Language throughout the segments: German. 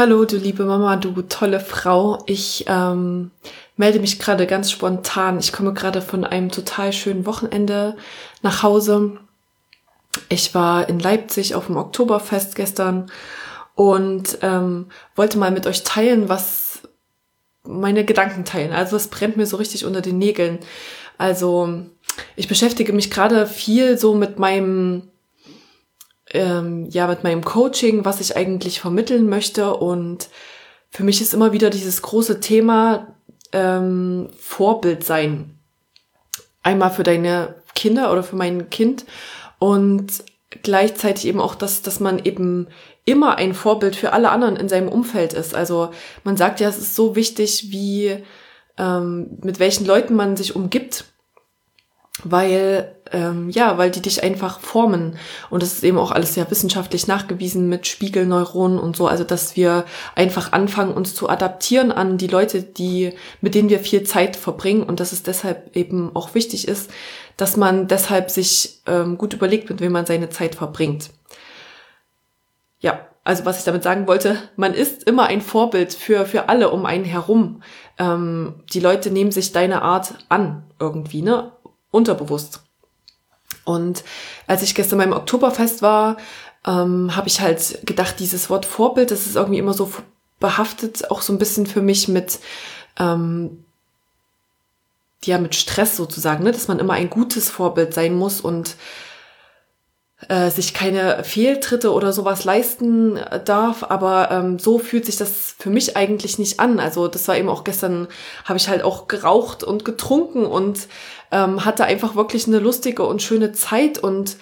Hallo, du liebe Mama, du tolle Frau. Ich ähm, melde mich gerade ganz spontan. Ich komme gerade von einem total schönen Wochenende nach Hause. Ich war in Leipzig auf dem Oktoberfest gestern und ähm, wollte mal mit euch teilen, was meine Gedanken teilen. Also es brennt mir so richtig unter den Nägeln. Also ich beschäftige mich gerade viel so mit meinem ähm, ja mit meinem Coaching, was ich eigentlich vermitteln möchte. Und für mich ist immer wieder dieses große Thema ähm, Vorbild sein. Einmal für deine Kinder oder für mein Kind und gleichzeitig eben auch das, dass man eben immer ein Vorbild für alle anderen in seinem Umfeld ist. Also man sagt ja, es ist so wichtig, wie ähm, mit welchen Leuten man sich umgibt weil ähm, ja, weil die dich einfach formen und das ist eben auch alles sehr wissenschaftlich nachgewiesen mit Spiegelneuronen und so, also dass wir einfach anfangen uns zu adaptieren an die Leute, die mit denen wir viel Zeit verbringen und dass es deshalb eben auch wichtig ist, dass man deshalb sich ähm, gut überlegt, mit wem man seine Zeit verbringt. Ja, also was ich damit sagen wollte, man ist immer ein Vorbild für für alle um einen herum. Ähm, die Leute nehmen sich deine Art an irgendwie, ne? unterbewusst. Und als ich gestern beim Oktoberfest war, ähm, habe ich halt gedacht, dieses Wort Vorbild, das ist irgendwie immer so behaftet, auch so ein bisschen für mich mit, ähm, ja, mit Stress sozusagen, ne? dass man immer ein gutes Vorbild sein muss und äh, sich keine Fehltritte oder sowas leisten äh, darf, aber ähm, so fühlt sich das für mich eigentlich nicht an. Also das war eben auch gestern, habe ich halt auch geraucht und getrunken und ähm, hatte einfach wirklich eine lustige und schöne Zeit und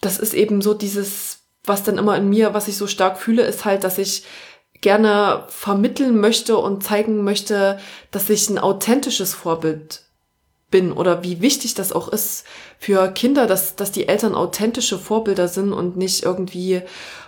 das ist eben so dieses, was dann immer in mir, was ich so stark fühle, ist halt, dass ich gerne vermitteln möchte und zeigen möchte, dass ich ein authentisches Vorbild bin oder wie wichtig das auch ist für Kinder, dass, dass die Eltern authentische Vorbilder sind und nicht irgendwie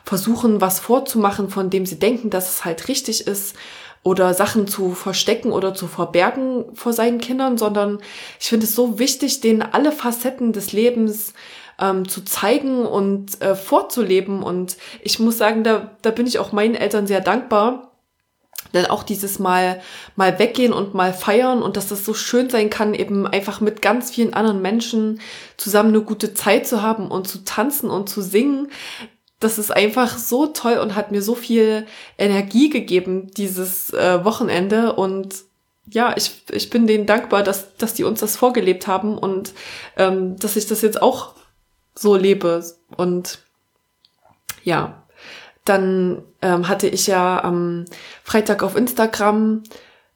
versuchen, was vorzumachen, von dem sie denken, dass es halt richtig ist oder Sachen zu verstecken oder zu verbergen vor seinen Kindern, sondern ich finde es so wichtig, denen alle Facetten des Lebens ähm, zu zeigen und äh, vorzuleben. Und ich muss sagen, da, da bin ich auch meinen Eltern sehr dankbar, denn auch dieses Mal, mal weggehen und mal feiern und dass das so schön sein kann, eben einfach mit ganz vielen anderen Menschen zusammen eine gute Zeit zu haben und zu tanzen und zu singen. Das ist einfach so toll und hat mir so viel Energie gegeben, dieses äh, Wochenende. Und ja, ich, ich bin denen dankbar, dass, dass die uns das vorgelebt haben und ähm, dass ich das jetzt auch so lebe. Und ja, dann ähm, hatte ich ja am Freitag auf Instagram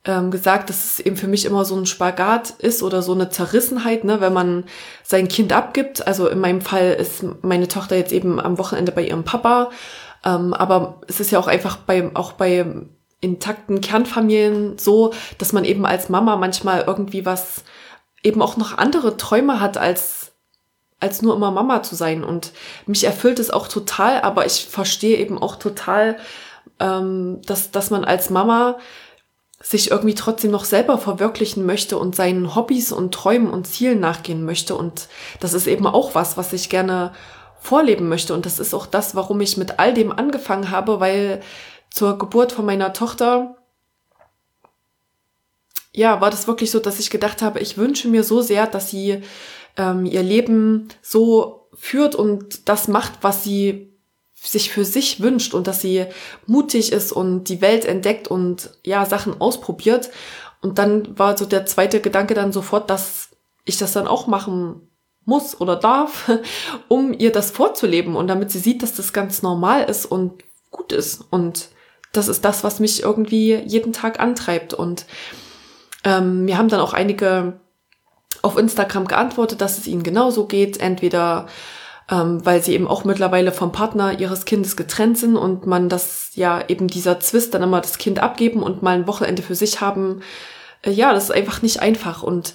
ähm, gesagt, dass es eben für mich immer so ein Spagat ist oder so eine Zerrissenheit, ne, wenn man sein Kind abgibt. Also in meinem Fall ist meine Tochter jetzt eben am Wochenende bei ihrem Papa. Ähm, aber es ist ja auch einfach bei, auch bei intakten Kernfamilien so, dass man eben als Mama manchmal irgendwie was eben auch noch andere Träume hat als als nur immer Mama zu sein. Und mich erfüllt es auch total, aber ich verstehe eben auch total, ähm, dass, dass man als Mama sich irgendwie trotzdem noch selber verwirklichen möchte und seinen Hobbys und Träumen und Zielen nachgehen möchte. Und das ist eben auch was, was ich gerne vorleben möchte. Und das ist auch das, warum ich mit all dem angefangen habe, weil zur Geburt von meiner Tochter, ja, war das wirklich so, dass ich gedacht habe, ich wünsche mir so sehr, dass sie ähm, ihr Leben so führt und das macht, was sie sich für sich wünscht und dass sie mutig ist und die Welt entdeckt und ja, Sachen ausprobiert. Und dann war so der zweite Gedanke dann sofort, dass ich das dann auch machen muss oder darf, um ihr das vorzuleben und damit sie sieht, dass das ganz normal ist und gut ist. Und das ist das, was mich irgendwie jeden Tag antreibt. Und ähm, mir haben dann auch einige auf Instagram geantwortet, dass es ihnen genauso geht. Entweder ähm, weil sie eben auch mittlerweile vom Partner ihres Kindes getrennt sind und man das ja eben dieser Zwist dann immer das Kind abgeben und mal ein Wochenende für sich haben. Äh, ja, das ist einfach nicht einfach und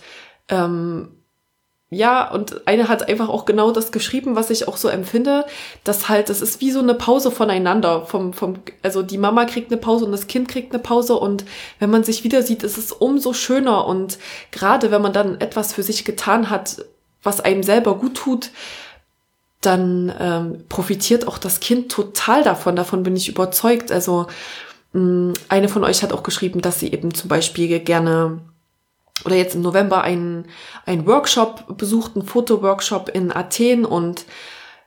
ähm, ja, und eine hat einfach auch genau das geschrieben, was ich auch so empfinde, dass halt, das ist wie so eine Pause voneinander. Vom, vom, also die Mama kriegt eine Pause und das Kind kriegt eine Pause und wenn man sich wieder sieht, ist es umso schöner und gerade wenn man dann etwas für sich getan hat, was einem selber gut tut, dann ähm, profitiert auch das Kind total davon. Davon bin ich überzeugt. Also mh, mm, eine von euch hat auch geschrieben, dass sie eben zum Beispiel gerne oder jetzt im November einen, einen Workshop besucht, einen Fotoworkshop in Athen und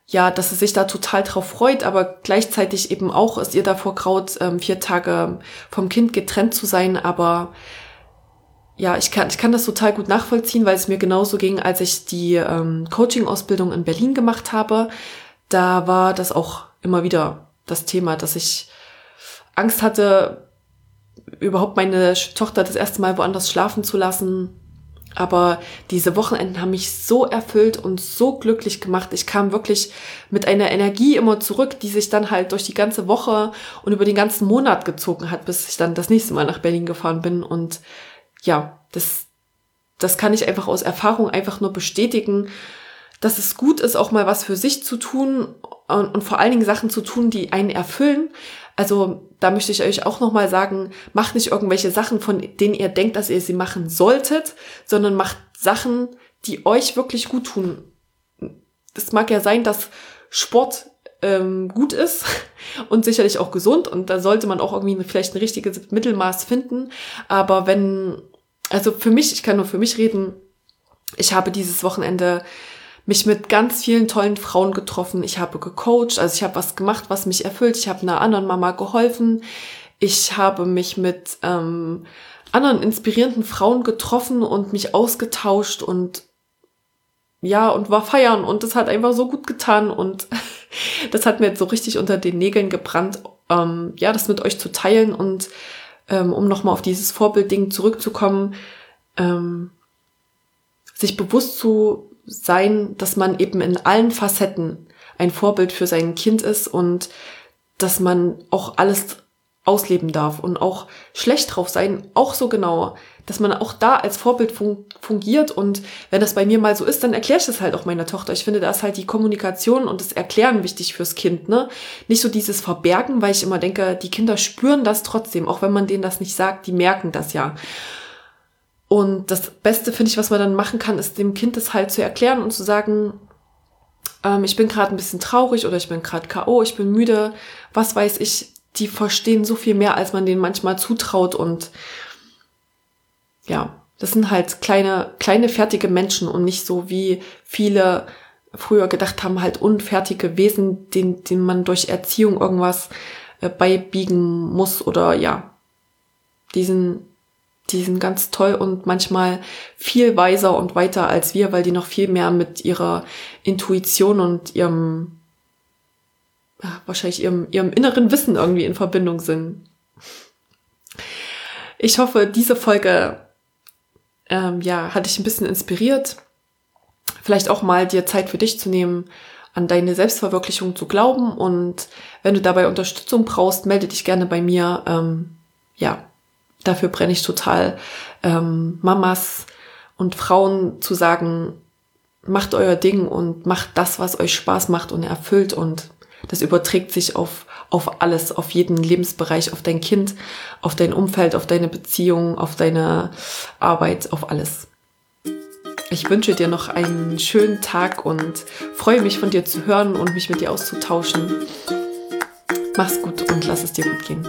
ja, dass sie sich da total drauf freut, aber gleichzeitig eben auch ist ihr davor graut, ähm, vier Tage vom Kind getrennt zu sein, aber ja, ich kann, ich kann das total gut nachvollziehen, weil es mir genauso ging, als ich die ähm, Coaching-Ausbildung in Berlin gemacht habe. Da war das auch immer wieder das Thema, dass ich Angst hatte, überhaupt meine Tochter das erste Mal woanders schlafen zu lassen. Aber diese Wochenenden haben mich so erfüllt und so glücklich gemacht. Ich kam wirklich mit einer Energie immer zurück, die sich dann halt durch die ganze Woche und über den ganzen Monat gezogen hat, bis ich dann das nächste Mal nach Berlin gefahren bin. Und ja, das, das kann ich einfach aus Erfahrung einfach nur bestätigen, dass es gut ist, auch mal was für sich zu tun und, und vor allen Dingen Sachen zu tun, die einen erfüllen. Also da möchte ich euch auch nochmal sagen, macht nicht irgendwelche Sachen, von denen ihr denkt, dass ihr sie machen solltet, sondern macht Sachen, die euch wirklich gut tun. Es mag ja sein, dass Sport ähm, gut ist und sicherlich auch gesund und da sollte man auch irgendwie vielleicht ein richtiges Mittelmaß finden. Aber wenn, also für mich, ich kann nur für mich reden, ich habe dieses Wochenende mich mit ganz vielen tollen Frauen getroffen. Ich habe gecoacht, also ich habe was gemacht, was mich erfüllt. Ich habe einer anderen Mama geholfen. Ich habe mich mit ähm, anderen inspirierenden Frauen getroffen und mich ausgetauscht und ja, und war feiern und das hat einfach so gut getan und das hat mir jetzt so richtig unter den Nägeln gebrannt, ähm, ja, das mit euch zu teilen und ähm, um nochmal auf dieses Vorbildding zurückzukommen, ähm, sich bewusst zu sein, dass man eben in allen Facetten ein Vorbild für sein Kind ist und dass man auch alles ausleben darf und auch schlecht drauf sein, auch so genau, dass man auch da als Vorbild fun fungiert und wenn das bei mir mal so ist, dann erkläre ich das halt auch meiner Tochter. Ich finde, da ist halt die Kommunikation und das Erklären wichtig fürs Kind, ne? Nicht so dieses Verbergen, weil ich immer denke, die Kinder spüren das trotzdem, auch wenn man denen das nicht sagt, die merken das ja. Und das Beste, finde ich, was man dann machen kann, ist dem Kind das halt zu erklären und zu sagen, ähm, ich bin gerade ein bisschen traurig oder ich bin gerade KO, ich bin müde, was weiß ich. Die verstehen so viel mehr, als man denen manchmal zutraut. Und ja, das sind halt kleine, kleine fertige Menschen und nicht so wie viele früher gedacht haben, halt unfertige Wesen, denen, denen man durch Erziehung irgendwas äh, beibiegen muss oder ja, diesen die sind ganz toll und manchmal viel weiser und weiter als wir, weil die noch viel mehr mit ihrer Intuition und ihrem, wahrscheinlich ihrem, ihrem inneren Wissen irgendwie in Verbindung sind. Ich hoffe, diese Folge, ähm, ja, hat dich ein bisschen inspiriert. Vielleicht auch mal dir Zeit für dich zu nehmen, an deine Selbstverwirklichung zu glauben. Und wenn du dabei Unterstützung brauchst, melde dich gerne bei mir. Ähm, ja, dafür brenne ich total, ähm, Mamas und Frauen zu sagen, macht euer Ding und macht das, was euch Spaß macht und erfüllt und das überträgt sich auf, auf alles, auf jeden Lebensbereich, auf dein Kind, auf dein Umfeld, auf deine Beziehung, auf deine Arbeit, auf alles. Ich wünsche dir noch einen schönen Tag und freue mich von dir zu hören und mich mit dir auszutauschen. Mach's gut und lass es dir gut gehen.